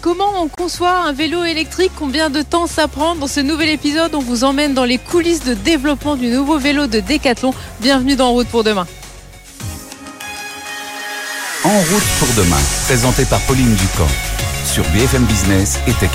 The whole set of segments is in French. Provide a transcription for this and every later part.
Comment on conçoit un vélo électrique? Combien de temps ça prend? Dans ce nouvel épisode, on vous emmène dans les coulisses de développement du nouveau vélo de Decathlon. Bienvenue dans Route pour demain. En route pour demain, présenté par Pauline Ducamp sur BFM Business et Tech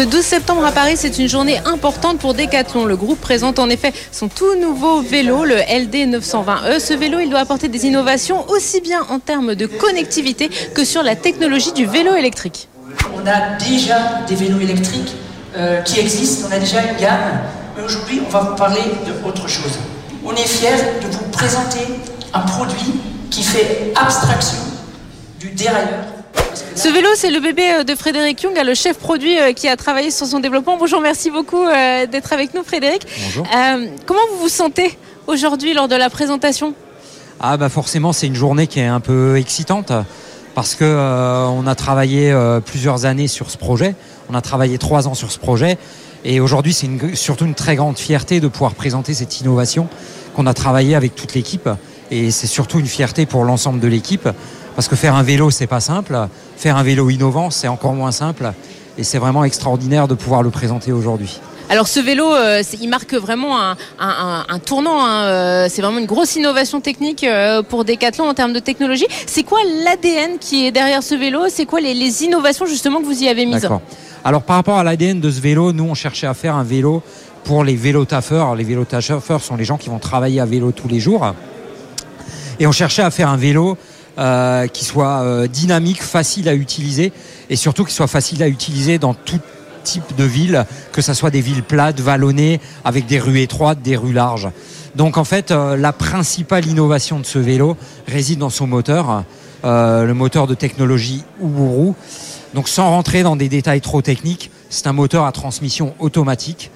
Ce 12 septembre à Paris, c'est une journée importante pour Decathlon. Le groupe présente en effet son tout nouveau vélo, le LD 920E. Ce vélo, il doit apporter des innovations aussi bien en termes de connectivité que sur la technologie du vélo électrique. On a déjà des vélos électriques euh, qui existent, on a déjà une gamme. Mais aujourd'hui, on va vous parler d'autre chose. On est fiers de vous présenter un produit qui fait abstraction du dérailleur. Ce vélo, c'est le bébé euh, de Frédéric Young, le chef produit euh, qui a travaillé sur son développement. Bonjour, merci beaucoup euh, d'être avec nous, Frédéric. Bonjour. comment vous vous sentez aujourd'hui lors de la présentation? Ah bah forcément, c'est une journée qui est un peu excitante parce que on a travaillé plusieurs années sur ce projet. On a travaillé trois ans sur ce projet. Et aujourd'hui, c'est surtout une très grande fierté de pouvoir présenter cette innovation qu'on a travaillé avec toute l'équipe. Et c'est surtout une fierté pour l'ensemble de l'équipe, parce que faire un vélo, c'est pas simple. Faire un vélo innovant, c'est encore moins simple. Et c'est vraiment extraordinaire de pouvoir le présenter aujourd'hui. Alors ce vélo, euh, il marque vraiment un, tournant. Hein, euh, c'est vraiment une grosse innovation technique euh, pour Decathlon en termes de technologie. C'est quoi l'ADN qui est derrière ce vélo? C'est quoi les, innovations justement que vous y avez mises? Alors par rapport à l'ADN de ce vélo, nous on cherchait à faire un vélo pour les vélotaffeurs. Les vélotaffeurs sont les gens qui vont travailler à vélo tous les jours. Et on cherchait à faire un vélo euh, qui soit euh, dynamique, facile à utiliser et surtout qui soit facile à utiliser dans tout type de ville, que ce soit des villes plates, vallonnées, avec des rues étroites, des rues larges. Donc en fait, euh, la principale innovation de ce vélo réside dans son moteur, le moteur de technologie Uburu. Donc sans rentrer dans des détails trop techniques, c'est un moteur à transmission automatique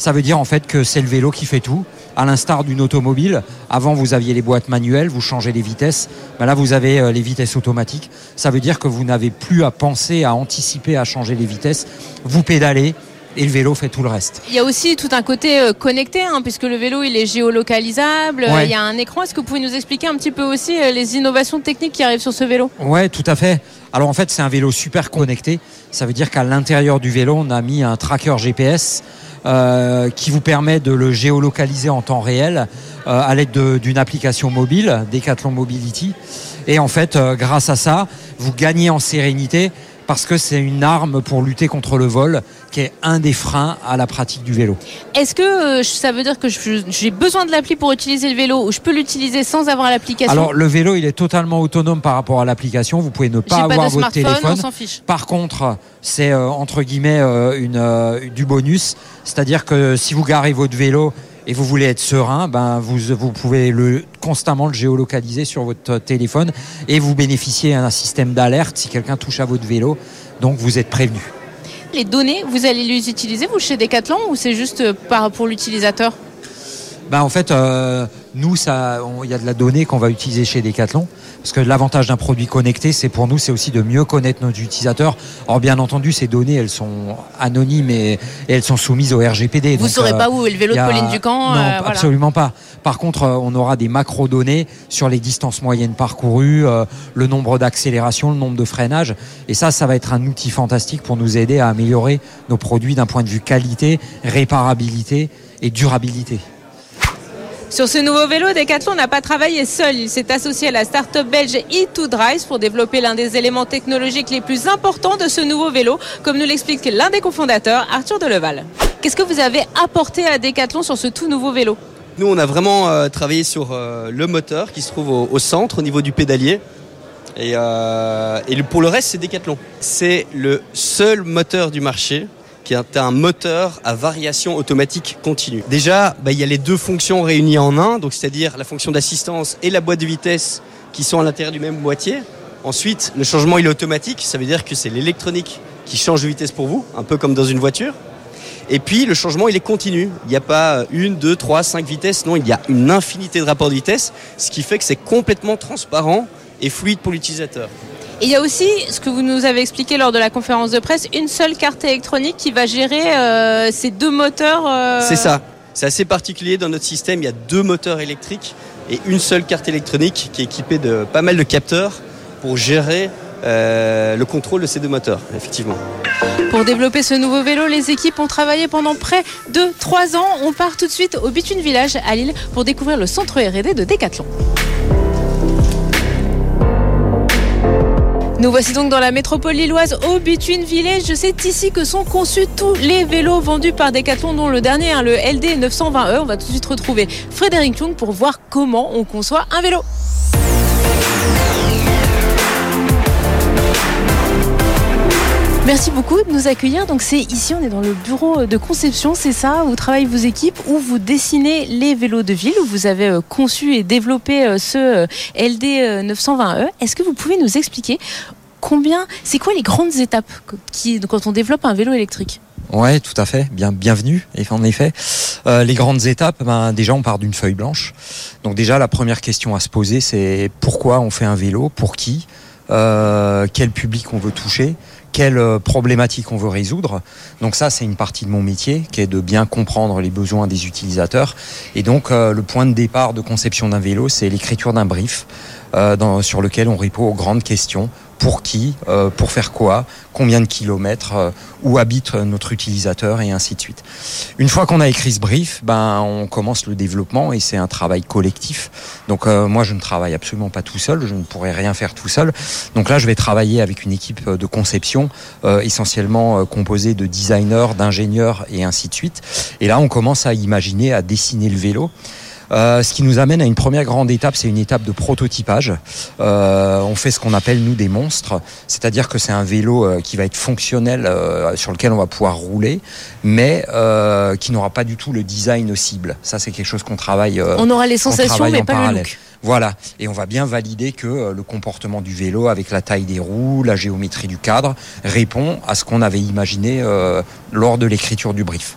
ça veut dire en fait que c'est le vélo qui fait tout, à l'instar d'une automobile. Avant, vous aviez les boîtes manuelles, vous changez les vitesses. Ben là, vous avez euh, les vitesses automatiques. Ça veut dire que vous n'avez plus à penser, à anticiper, à changer les vitesses. Vous pédalez, et le vélo fait tout le reste. Il y a aussi tout un côté euh, connecté, hein, puisque le vélo il est géolocalisable, il y a un écran. Est-ce que vous pouvez nous expliquer un petit peu aussi euh, les innovations techniques qui arrivent sur ce vélo? Ouais, tout à fait. Alors en fait, c'est un vélo super connecté. Ça veut dire qu'à l'intérieur du vélo, on a mis un tracker GPS euh, qui vous permet de le géolocaliser en temps réel euh, à l'aide d'une application mobile, Decathlon Mobility. Et en fait, euh, grâce à ça, vous gagnez en sérénité parce que c'est une arme pour lutter contre le vol, qui est un des freins à la pratique du vélo. Est-ce que ça veut dire que j'ai besoin de l'appli pour utiliser le vélo ou je peux l'utiliser sans avoir l'application? Alors le vélo, il est totalement autonome par rapport à l'application. Vous pouvez ne pas avoir votre téléphone. Par contre, c'est entre guillemets une, du bonus, c'est-à-dire que si vous garez votre vélo et vous voulez être serein, ben vous, pouvez constamment le géolocaliser sur votre téléphone et vous bénéficiez d'un système d'alerte si quelqu'un touche à votre vélo. Donc vous êtes prévenu. Les données, vous allez les utiliser vous chez Decathlon ou c'est juste euh, pour l'utilisateur? Ben, en fait, euh, nous, il y a de la donnée qu'on va utiliser chez Decathlon. Parce que l'avantage d'un produit connecté, c'est pour nous, c'est aussi de mieux connaître nos utilisateurs. Or, bien entendu, ces données, elles sont anonymes et, elles sont soumises au RGPD. Vous ne saurez pas où est le vélo de Pauline Ducamp Non, euh, absolument pas. Par contre, euh, on aura des macro-données sur les distances moyennes parcourues, euh, le nombre d'accélérations, le nombre de freinages. Et ça, ça va être un outil fantastique pour nous aider à améliorer nos produits d'un point de vue qualité, réparabilité et durabilité. Sur ce nouveau vélo, Decathlon n'a pas travaillé seul. Il s'est associé à la start-up belge E2Drive pour développer l'un des éléments technologiques les plus importants de ce nouveau vélo, comme nous l'explique l'un des cofondateurs, Arthur Deleval. Qu'est-ce que vous avez apporté à Decathlon sur ce tout nouveau vélo? Nous, on a vraiment euh, travaillé sur euh, le moteur qui se trouve au, centre, au niveau du pédalier. Et, euh, et pour le reste, c'est Decathlon. C'est le seul moteur du marché qui est un moteur à variation automatique continue. Déjà, bah, il y a les deux fonctions réunies en un, donc c'est-à-dire la fonction d'assistance et la boîte de vitesse qui sont à l'intérieur du même boîtier. Ensuite, le changement il est automatique, ça veut dire que c'est l'électronique qui change de vitesse pour vous, un peu comme dans une voiture. Et puis le changement il est continu. Il n'y a pas une, deux, trois, cinq vitesses, non, il y a une infinité de rapports de vitesse, ce qui fait que c'est complètement transparent et fluide pour l'utilisateur il y a aussi, ce que vous nous avez expliqué lors de la conférence de presse, une seule carte électronique qui va gérer euh, ces deux moteurs. Euh, C'est ça. C'est assez particulier dans notre système. Il y a deux moteurs électriques et une seule carte électronique qui est équipée de pas mal de capteurs pour gérer le contrôle de ces deux moteurs, effectivement. Pour développer ce nouveau vélo, les équipes ont travaillé pendant près de 3 ans. On part tout de suite au Bitune Village à Lille pour découvrir le centre R&D de Decathlon. Nous voici donc dans la métropole lilloise au Between Village. C'est ici que sont conçus tous les vélos vendus par Decathlon, dont le dernier, hein, le LD 920E. On va tout de suite retrouver Frédéric Chung pour voir comment on conçoit un vélo. Merci beaucoup de nous accueillir. Donc c'est ici, on est dans le bureau de conception, c'est ça, où travaillent vos équipes, où vous dessinez les vélos de ville, où vous avez euh, conçu et développé euh, ce euh, LD 920E. Est-ce que vous pouvez nous expliquer combien, c'est quoi les grandes étapes qui, quand on développe un vélo électrique? Ouais, tout à fait. Bien, bienvenue. En effet, les grandes étapes, ben, déjà, on part d'une feuille blanche. Donc déjà, la première question à se poser, c'est pourquoi on fait un vélo, pour qui, quel public on veut toucher, quelle euh, problématique on veut résoudre. Donc ça, c'est une partie de mon métier qui est de bien comprendre les besoins des utilisateurs. Et donc, euh, le point de départ de conception d'un vélo, c'est l'écriture d'un brief euh, sur lequel on répond aux grandes questions pour qui, euh, pour faire quoi, combien de kilomètres, euh, où habite notre utilisateur et ainsi de suite. Une fois qu'on a écrit ce brief, ben on commence le développement et c'est un travail collectif. Donc euh, moi je ne travaille absolument pas tout seul, je ne pourrais rien faire tout seul. Donc là je vais travailler avec une équipe de conception essentiellement composée de designers, d'ingénieurs et ainsi de suite. Et là on commence à imaginer, à dessiner le vélo. Euh, ce qui nous amène à une première grande étape, c'est une étape de prototypage. Euh, on fait ce qu'on appelle nous des monstres, c'est-à-dire que c'est un vélo euh, qui va être fonctionnel, sur lequel on va pouvoir rouler, mais qui n'aura pas du tout le design cible. Ça, c'est quelque chose qu'on travaille. on aura les sensations, mais pas le look. Voilà, et on va bien valider que euh, le comportement du vélo avec la taille des roues, la géométrie du cadre, répond à ce qu'on avait imaginé euh, lors de l'écriture du brief.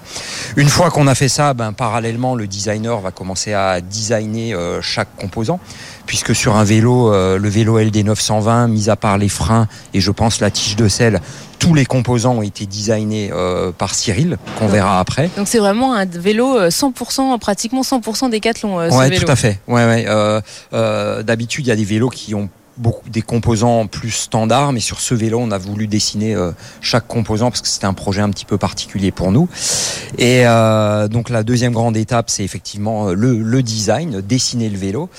Une fois qu'on a fait ça, ben, parallèlement, le designer va commencer à designer euh, chaque composant puisque sur un vélo, le vélo LD 920, mis à part les freins et je pense la tige de selle, tous les composants ont été designés euh, par Cyril, qu'on verra après. Donc c'est vraiment un vélo 100%, euh, pratiquement 100% décathlon. Euh, ouais, tout à fait. Ouais, ouais. D'habitude, il y a des vélos qui ont beaucoup des composants plus standards, mais sur ce vélo, on a voulu dessiner euh, chaque composant parce que c'était un projet un petit peu particulier pour nous. Et euh, donc la deuxième grande étape, c'est effectivement euh, le, design, dessiner le vélo.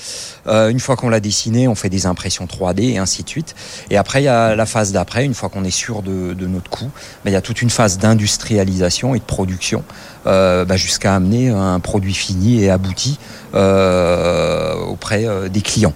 Une fois qu'on l'a dessiné, on fait des impressions 3D et ainsi de suite. Et après, il y a la phase d'après, une fois qu'on est sûr de, notre coût, ben, il y a toute une phase d'industrialisation et de production bah, jusqu'à amener un produit fini et abouti auprès des clients.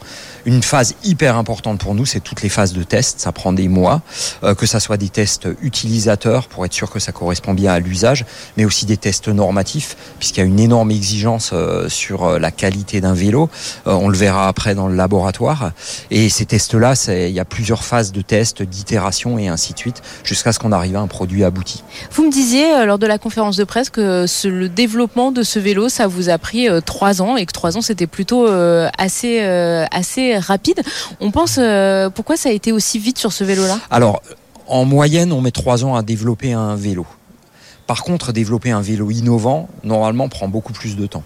Une phase hyper importante pour nous, c'est toutes les phases de test. Ça prend des mois, euh, que ça soit des tests utilisateurs pour être sûr que ça correspond bien à l'usage, mais aussi des tests normatifs, puisqu'il y a une énorme exigence euh, sur euh, la qualité d'un vélo. on le verra après dans le laboratoire. Et ces tests-là, il y a plusieurs phases de tests, d'itération et ainsi de suite, jusqu'à ce qu'on arrive à un produit abouti. Vous me disiez lors de la conférence de presse que le développement de ce vélo, ça vous a pris trois ans et que trois ans, c'était plutôt assez, assez rapide. On pense euh, pourquoi ça a été aussi vite sur ce vélo-là? Alors, en moyenne, on met trois ans à développer un vélo. Par contre, développer un vélo innovant, normalement, prend beaucoup plus de temps.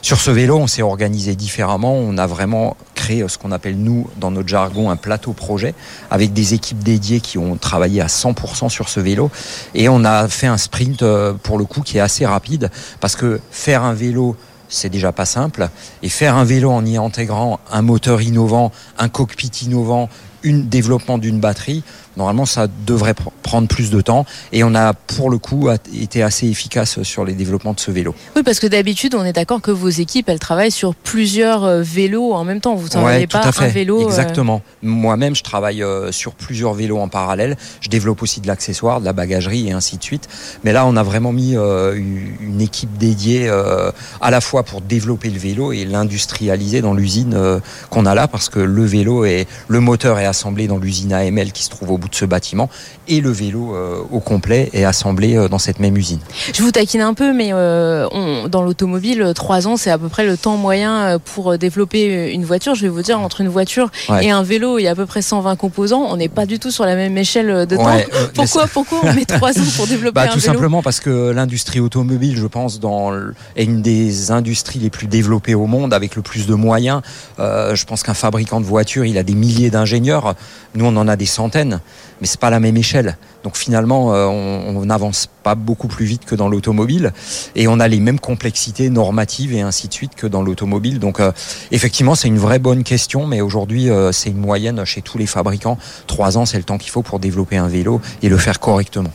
Sur ce vélo, on s'est organisé différemment. On a vraiment créé ce qu'on appelle, nous, dans notre jargon, un plateau projet, avec des équipes dédiées qui ont travaillé à 100% sur ce vélo. Et on a fait un sprint, euh, pour le coup, qui est assez rapide, parce que faire un vélo c'est déjà pas simple. Et faire un vélo en y intégrant un moteur innovant, un cockpit innovant, un développement d'une batterie, normalement ça devrait prendre plus de temps et on a pour le coup été assez efficace sur les développements de ce vélo. Oui parce que d'habitude on est d'accord que vos équipes elles travaillent sur plusieurs euh, vélos en même temps, vous ne ouais, pas un vélo. Euh, Exactement. Moi-même je travaille euh, sur plusieurs vélos en parallèle, je développe aussi de l'accessoire, de la bagagerie et ainsi de suite. Mais là on a vraiment mis une équipe dédiée à la fois pour développer le vélo et l'industrialiser dans l'usine qu'on a là parce que le vélo est le moteur est assemblé dans l'usine AML qui se trouve au bout de ce bâtiment et le vélo au complet est assemblé dans cette même usine. Je vous taquine un peu, mais dans l'automobile, trois ans, c'est à peu près le temps moyen pour développer une voiture. Je vais vous dire, entre une voiture et un vélo, il y a à peu près 120 composants. On n'est pas du tout sur la même échelle de temps. pourquoi, pourquoi on met trois ans pour développer bah, un tout vélo? Tout simplement parce que l'industrie automobile, je pense, dans, est une des industries les plus développées au monde, avec le plus de moyens. Euh, je pense qu'un fabricant de voitures, il a des milliers d'ingénieurs. Nous, on en a des centaines, mais c'est pas la même échelle. Donc finalement, euh, on n'avance pas beaucoup plus vite que dans l'automobile, et on a les mêmes complexités normatives et ainsi de suite que dans l'automobile. Donc euh, effectivement, c'est une vraie bonne question, mais aujourd'hui, c'est une moyenne chez tous les fabricants. Trois ans, c'est le temps qu'il faut pour développer un vélo et le faire correctement.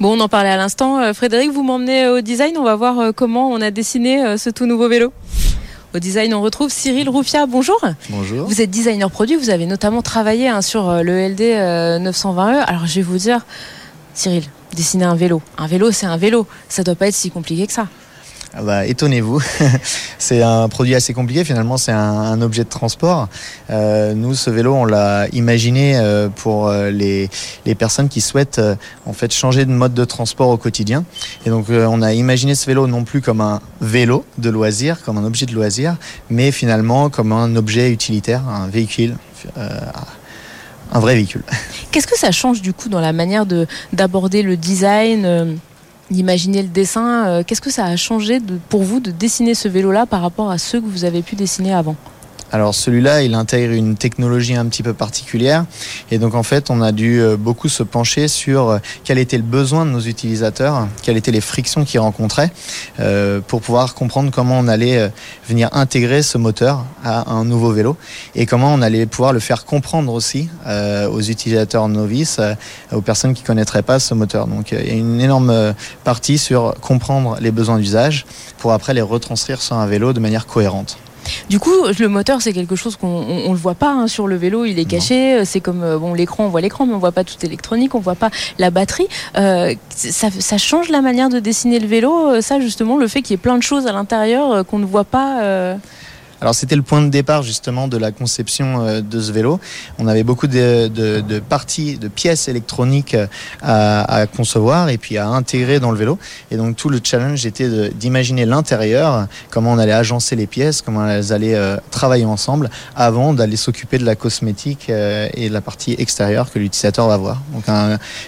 Bon, on en parlait à l'instant. Frédéric, vous m'emmenez au design. On va voir comment on a dessiné ce tout nouveau vélo. Au design, on retrouve Cyril Roufia. Bonjour. Bonjour. Vous êtes designer produit. Vous avez notamment travaillé hein, sur euh, le LD 920E. Euh, Alors, je vais vous dire, Cyril, dessiner un vélo. Un vélo, c'est un vélo. Ça doit pas être si compliqué que ça. Ah bah, étonnez-vous, c'est un produit assez compliqué. Finalement, c'est un, objet de transport. Euh, nous, ce vélo, on l'a imaginé euh, pour euh, les, personnes qui souhaitent en fait changer de mode de transport au quotidien. Et donc, on a imaginé ce vélo non plus comme un vélo de loisir, comme un objet de loisir, mais finalement comme un objet utilitaire, un véhicule un vrai véhicule. Qu'est-ce que ça change du coup dans la manière de d'aborder le design d'imaginer le dessin. Euh, qu'est-ce que ça a changé pour vous de dessiner ce vélo-là par rapport à ceux que vous avez pu dessiner avant? Alors celui-là, il intègre une technologie un petit peu particulière et donc en fait, on a dû euh, beaucoup se pencher sur euh, quel était le besoin de nos utilisateurs, quelles étaient les frictions qu'ils rencontraient euh, pour pouvoir comprendre comment on allait venir intégrer ce moteur à un nouveau vélo et comment on allait pouvoir le faire comprendre aussi aux utilisateurs novices, aux personnes qui connaîtraient pas ce moteur. Donc il y a une énorme partie sur comprendre les besoins d'usage pour après les retranscrire sur un vélo de manière cohérente. Du coup, le moteur, c'est quelque chose qu'on ne le voit pas hein, sur le vélo, il est caché. C'est comme euh, bon, l'écran, on voit l'écran, mais on voit pas tout électronique, on voit pas la batterie. Euh, ça, change la manière de dessiner le vélo, euh, ça justement, le fait qu'il y ait plein de choses à l'intérieur qu'on ne voit pas. Alors c'était le point de départ justement de la conception euh, de ce vélo. On avait beaucoup de, parties, de pièces électroniques euh, à, concevoir et puis à intégrer dans le vélo. Et donc tout le challenge était d'imaginer l'intérieur, comment on allait agencer les pièces, comment elles allaient euh, travailler ensemble avant d'aller s'occuper de la cosmétique et de la partie extérieure que l'utilisateur va voir. Donc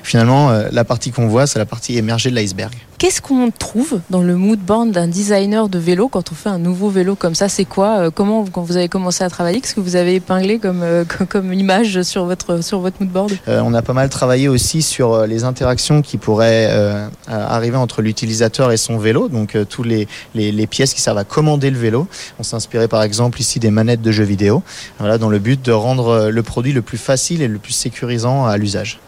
finalement, la partie qu'on voit, c'est la partie émergée de l'iceberg. Qu'est-ce qu'on trouve dans le mood board d'un designer de vélo quand on fait un nouveau vélo comme ça? C'est quoi euh, Comment, quand vous avez commencé à travailler, qu'est-ce que vous avez épinglé comme, euh, image sur votre, sur votre mood board euh, On a pas mal travaillé aussi sur les interactions qui pourraient arriver entre l'utilisateur et son vélo, donc tous les, pièces qui servent à commander le vélo. On s'inspirait par exemple ici des manettes de jeux vidéo, voilà, dans le but de rendre le produit le plus facile et le plus sécurisant à l'usage.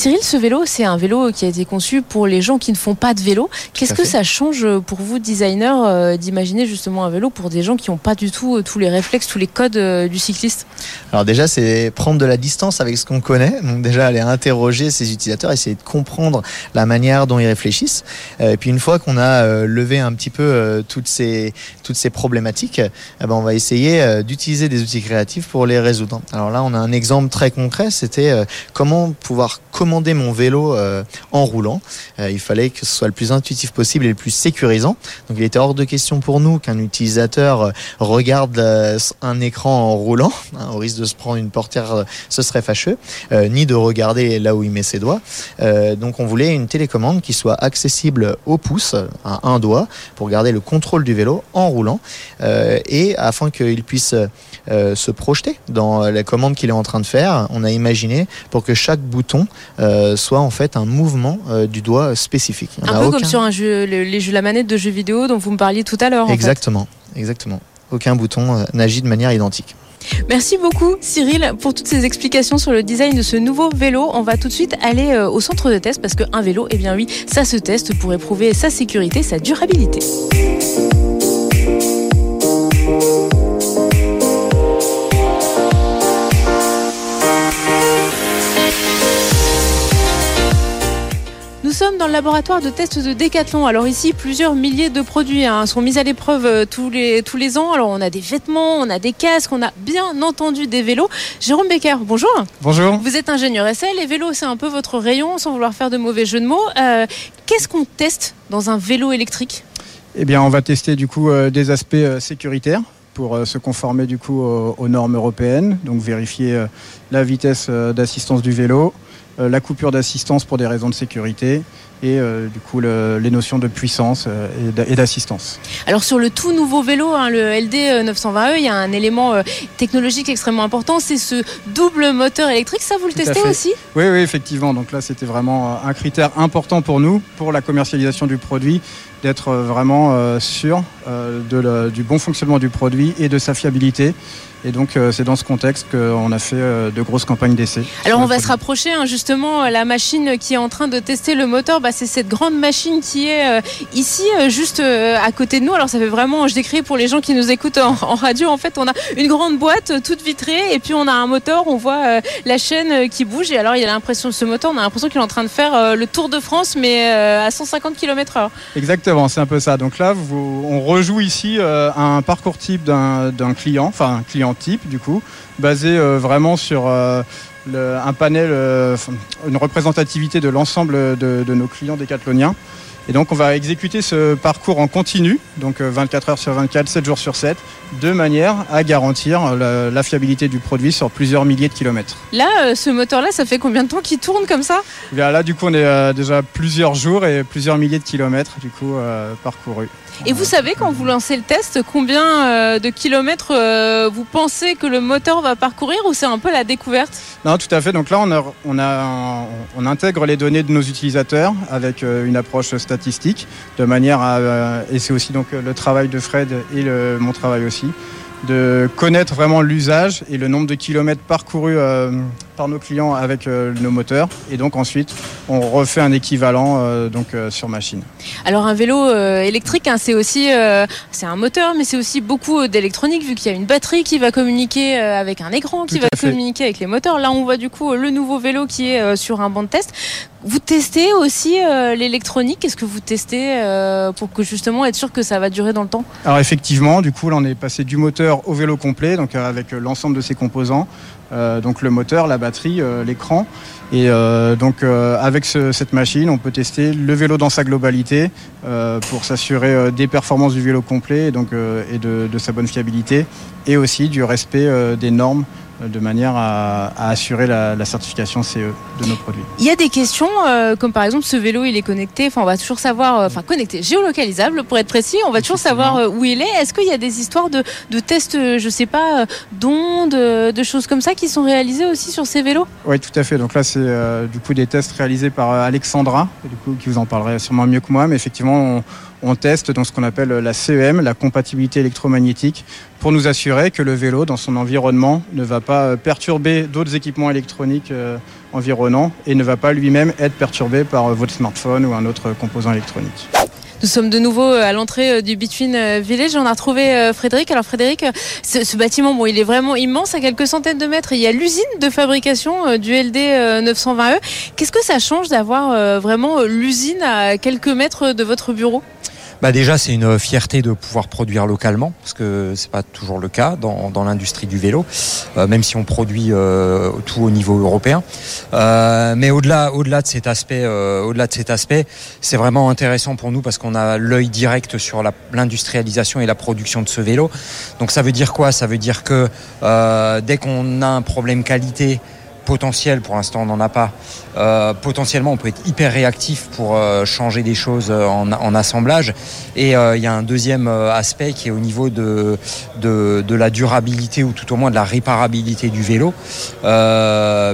Cyril, ce vélo, c'est un vélo qui a été conçu pour les gens qui ne font pas de vélo. Qu'est-ce que ça change pour vous, designer, euh, d'imaginer justement un vélo pour des gens qui n'ont pas du tout euh, tous les réflexes, tous les codes euh, du cycliste? Alors déjà, c'est prendre de la distance avec ce qu'on connaît. Donc déjà, aller interroger ses utilisateurs, essayer de comprendre la manière dont ils réfléchissent. et puis une fois qu'on a levé un petit peu toutes ces toutes ces problématiques, eh ben, on va essayer d'utiliser des outils créatifs pour les résoudre. Alors là, on a un exemple très concret. C'était comment pouvoir mon vélo euh, en roulant. Euh, il fallait que ce soit le plus intuitif possible et le plus sécurisant. Donc il était hors de question pour nous qu'un utilisateur euh, regarde un écran en roulant, hein, au risque de se prendre une portière, ce serait fâcheux, ni de regarder là où il met ses doigts. donc on voulait une télécommande qui soit accessible au pouce, à un doigt, pour garder le contrôle du vélo en roulant, et afin qu'il puisse se projeter dans la commande qu'il est en train de faire, on a imaginé pour que chaque bouton euh, soit en fait un mouvement euh, du doigt spécifique. un peu comme sur un jeu, les jeux, la manette de jeux vidéo dont vous me parliez tout à l'heure. Exactement, exactement. Aucun bouton euh, n'agit de manière identique. Merci beaucoup Cyril pour toutes ces explications sur le design de ce nouveau vélo. On va tout de suite aller au centre de test parce qu'un vélo, eh bien oui, ça se teste pour éprouver sa sécurité, sa durabilité. Sommes dans le laboratoire de test de Decathlon. Alors ici, plusieurs milliers de produits hein, sont mis à l'épreuve euh, tous les, tous les ans. Alors on a des vêtements, on a des casques, on a bien entendu des vélos. Jérôme Becker, bonjour. Bonjour. Vous êtes ingénieur essai, les vélos c'est un peu votre rayon, sans vouloir faire de mauvais jeux de mots. Euh, Qu'est-ce qu'on teste dans un vélo électrique? Eh bien, on va tester du coup euh, des aspects euh, sécuritaires pour se conformer du coup aux, normes européennes, donc vérifier la vitesse d'assistance du vélo, la coupure d'assistance pour des raisons de sécurité et euh, du coup le- les notions de puissance euh, et d'a- et d'assistance. Alors sur le tout nouveau vélo, hein, le LD 920E, il y a un élément euh, technologique extrêmement important, c'est ce double moteur électrique. Ça, vous le Tout testez aussi? Oui, oui, effectivement. Donc là, c'était vraiment euh, un critère important pour nous, pour la commercialisation du produit, d'être euh, vraiment euh, sûr euh, de le- du bon fonctionnement du produit et de sa fiabilité. Et donc, euh, c'est dans ce contexte qu'on a fait euh, de grosses campagnes d'essai. Alors on va se rapprocher hein, justement la machine qui est en train de tester le moteur. Bah, c'est cette grande machine qui est euh, ici euh, juste euh, à côté de nous. Alors ça fait vraiment, je décris pour les gens qui nous écoutent en, en radio. En fait, on a une grande boîte euh, toute vitrée et puis on a un moteur. On voit euh, la chaîne euh, qui bouge et alors il y a l'impression ce moteur, on a l'impression qu'il est en train de faire euh, le Tour de France mais euh, à 150 km/h. Exactement, c'est un peu ça. Donc là, vous- on rejoue ici euh, un parcours type d'un client, enfin un client type du coup, basé euh, vraiment sur euh, le- un panel, euh, une représentativité de l'ensemble de, de nos clients décathloniens. Et donc on va exécuter ce parcours en continu, donc euh, 24 heures sur 24, 7 jours sur 7, de manière à garantir la, la fiabilité du produit sur plusieurs milliers de kilomètres. Là, ce moteur-là, ça fait combien de temps qu'il tourne comme ça? Bien Là, du coup, on est déjà plusieurs jours et plusieurs milliers de kilomètres du coup parcourus. Et vous savez, quand vous lancez le test, combien euh, de kilomètres euh, vous pensez que le moteur va parcourir ou c'est un peu la découverte? Non, tout à fait. Donc là, on, intègre les données de nos utilisateurs avec euh, une approche statistique, de manière à, et c'est aussi donc le travail de Fred et mon travail aussi, de connaître vraiment l'usage et le nombre de kilomètres parcourus par nos clients avec euh, nos moteurs. Et donc ensuite, on refait un équivalent euh, donc euh, sur machine. Alors un vélo électrique, hein, c'est aussi c'est un moteur, mais c'est aussi beaucoup d'électronique vu qu'il y a une batterie qui va communiquer avec un écran, qui Tout va communiquer avec les moteurs. Là, on voit du coup le nouveau vélo qui est sur un banc de test. Vous testez aussi l'électronique? Qu'est-ce que vous testez pour que justement être sûr que ça va durer dans le temps? Alors effectivement, du coup, là, on est passé du moteur au vélo complet, donc avec l'ensemble de ses composants, donc le moteur, la batterie, euh, l'écran. Et euh, donc euh, avec ce- cette machine, on peut tester le vélo dans sa globalité euh, pour s'assurer euh, des performances du vélo complet et, donc, euh, et de, sa bonne fiabilité, et aussi du respect euh, des normes euh, de manière à, à assurer la, la certification CE de nos produits. Il y a des questions euh, comme par exemple ce vélo il est connecté, enfin on va toujours savoir, euh, enfin connecté, géolocalisable pour être précis, on va toujours savoir euh, où il est. Est-ce qu'il y a des histoires de, de tests, je sais pas, d'ondes, de choses comme ça qui sont réalisées aussi sur ces vélos? Oui, tout à fait. Donc là, c'est du coup des tests réalisés par Alexandra, du coup, qui vous en parlerait sûrement mieux que moi. Mais effectivement, on, on teste dans ce qu'on appelle la CEM, la compatibilité électromagnétique, pour nous assurer que le vélo, dans son environnement, ne va pas euh, perturber d'autres équipements électroniques euh, environnants et ne va pas lui-même être perturbé par euh, votre smartphone ou un autre composant électronique. Nous sommes de nouveau à l'entrée du Between Village. On a retrouvé Frédéric. Alors Frédéric, ce, ce bâtiment, bon, il est vraiment immense, à quelques centaines de mètres. Il y a l'usine de fabrication du LD euh, 920E. Qu'est-ce que ça change d'avoir vraiment l'usine à quelques mètres de votre bureau? Bah déjà, c'est une fierté de pouvoir produire localement, parce que c'est pas toujours le cas dans, dans l'industrie du vélo, euh, même si on produit euh, tout au niveau européen. Euh, mais au-delà, au-delà de cet aspect, euh, au-delà de cet aspect, c'est vraiment intéressant pour nous parce qu'on a l'œil direct sur l'industrialisation et la production de ce vélo. Donc ça veut dire quoi? Ça veut dire que euh, dès qu'on a un problème qualité potentiel, pour l'instant on n'en a pas, euh, potentiellement on peut être hyper réactif pour euh, changer des choses euh, en, assemblage. Et il y a un deuxième aspect qui est au niveau de, la durabilité ou tout au moins de la réparabilité du vélo,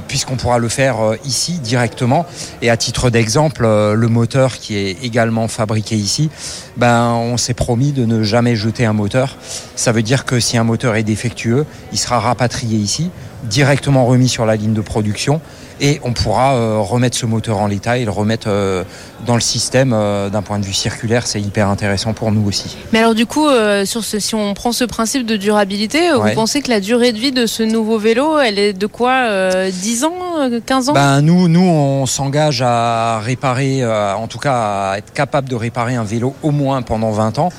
puisqu'on pourra le faire ici directement. Et à titre d'exemple, le moteur qui est également fabriqué ici, ben, on s'est promis de ne jamais jeter un moteur. Ça veut dire que si un moteur est défectueux, il sera rapatrié ici, directement remis sur la ligne de production et on pourra euh, remettre ce moteur en l'état et le remettre euh, dans le système euh, d'un point de vue circulaire. C'est hyper intéressant pour nous aussi. Mais alors du coup, sur ce, si on prend ce principe de durabilité, vous pensez que la durée de vie de ce nouveau vélo, elle est de quoi 10 ans 15 ans? Ben, nous, nous, on s'engage à réparer, en tout cas à être capable de réparer un vélo au moins pendant 20 ans.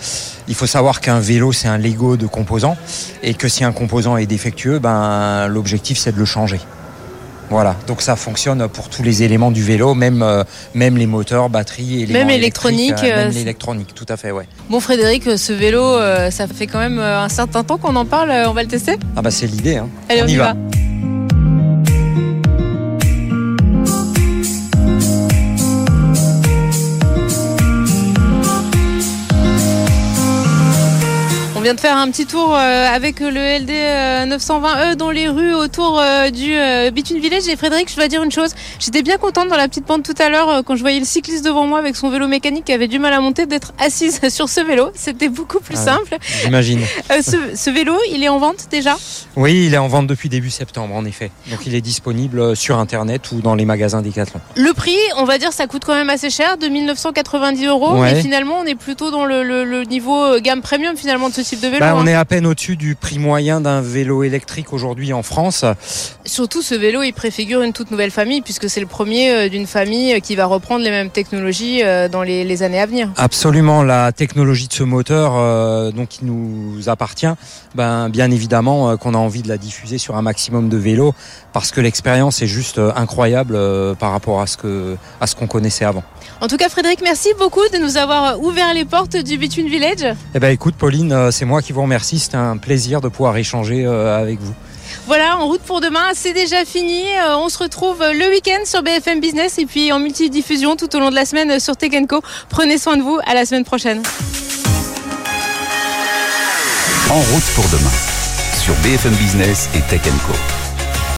Il faut savoir qu'un vélo, c'est un Lego de composants et que si un composant est défectueux, ben, l'objectif, c'est de le changer. Voilà, donc ça fonctionne pour tous les éléments du vélo, même, euh, même les moteurs, batteries, et même électronique. Euh, même l'électronique, tout à fait, ouais. Bon Frédéric, ce vélo, ça fait quand même un certain temps qu'on en parle, on va le tester? Ah bah c'est l'idée, hein. Allez, on, y va. Vient de faire un petit tour euh, avec le LD 920E dans les rues autour euh, du euh, Bitume Village. Et Frédéric, je dois dire une chose, j'étais bien contente dans la petite pente tout à l'heure quand je voyais le cycliste devant moi avec son vélo mécanique qui avait du mal à monter d'être assise sur ce vélo. C'était beaucoup plus ah simple. J'imagine. ce, vélo, il est en vente déjà? Oui, il est en vente depuis début septembre en effet. Donc il est disponible sur internet ou dans les magasins Decathlon. Le prix, on va dire, ça coûte quand même assez cher, de 1990 euros. Mais finalement, on est plutôt dans le, le niveau gamme premium finalement de ce type bah, on hein. est à peine au-dessus du prix moyen d'un vélo électrique aujourd'hui en France. Surtout ce vélo, il préfigure une toute nouvelle famille puisque c'est le premier euh, d'une famille euh, qui va reprendre les mêmes technologies euh, dans les, années à venir. Absolument, la technologie de ce moteur donc qui nous appartient, ben, bien évidemment qu'on a envie de la diffuser sur un maximum de vélos parce que l'expérience est juste incroyable par rapport à ce que à ce qu'on connaissait avant. En tout cas, Frédéric, merci beaucoup de nous avoir ouvert les portes du Between Village. Eh ben, écoute, Pauline, c'est moi qui vous remercie. C'était un plaisir de pouvoir échanger euh, avec vous. Voilà, en route pour demain, c'est déjà fini. Euh, on se retrouve le week-end sur BFM Business et puis en multidiffusion tout au long de la semaine sur Tech Co. Prenez soin de vous. À la semaine prochaine. En route pour demain sur BFM Business et Tech Co.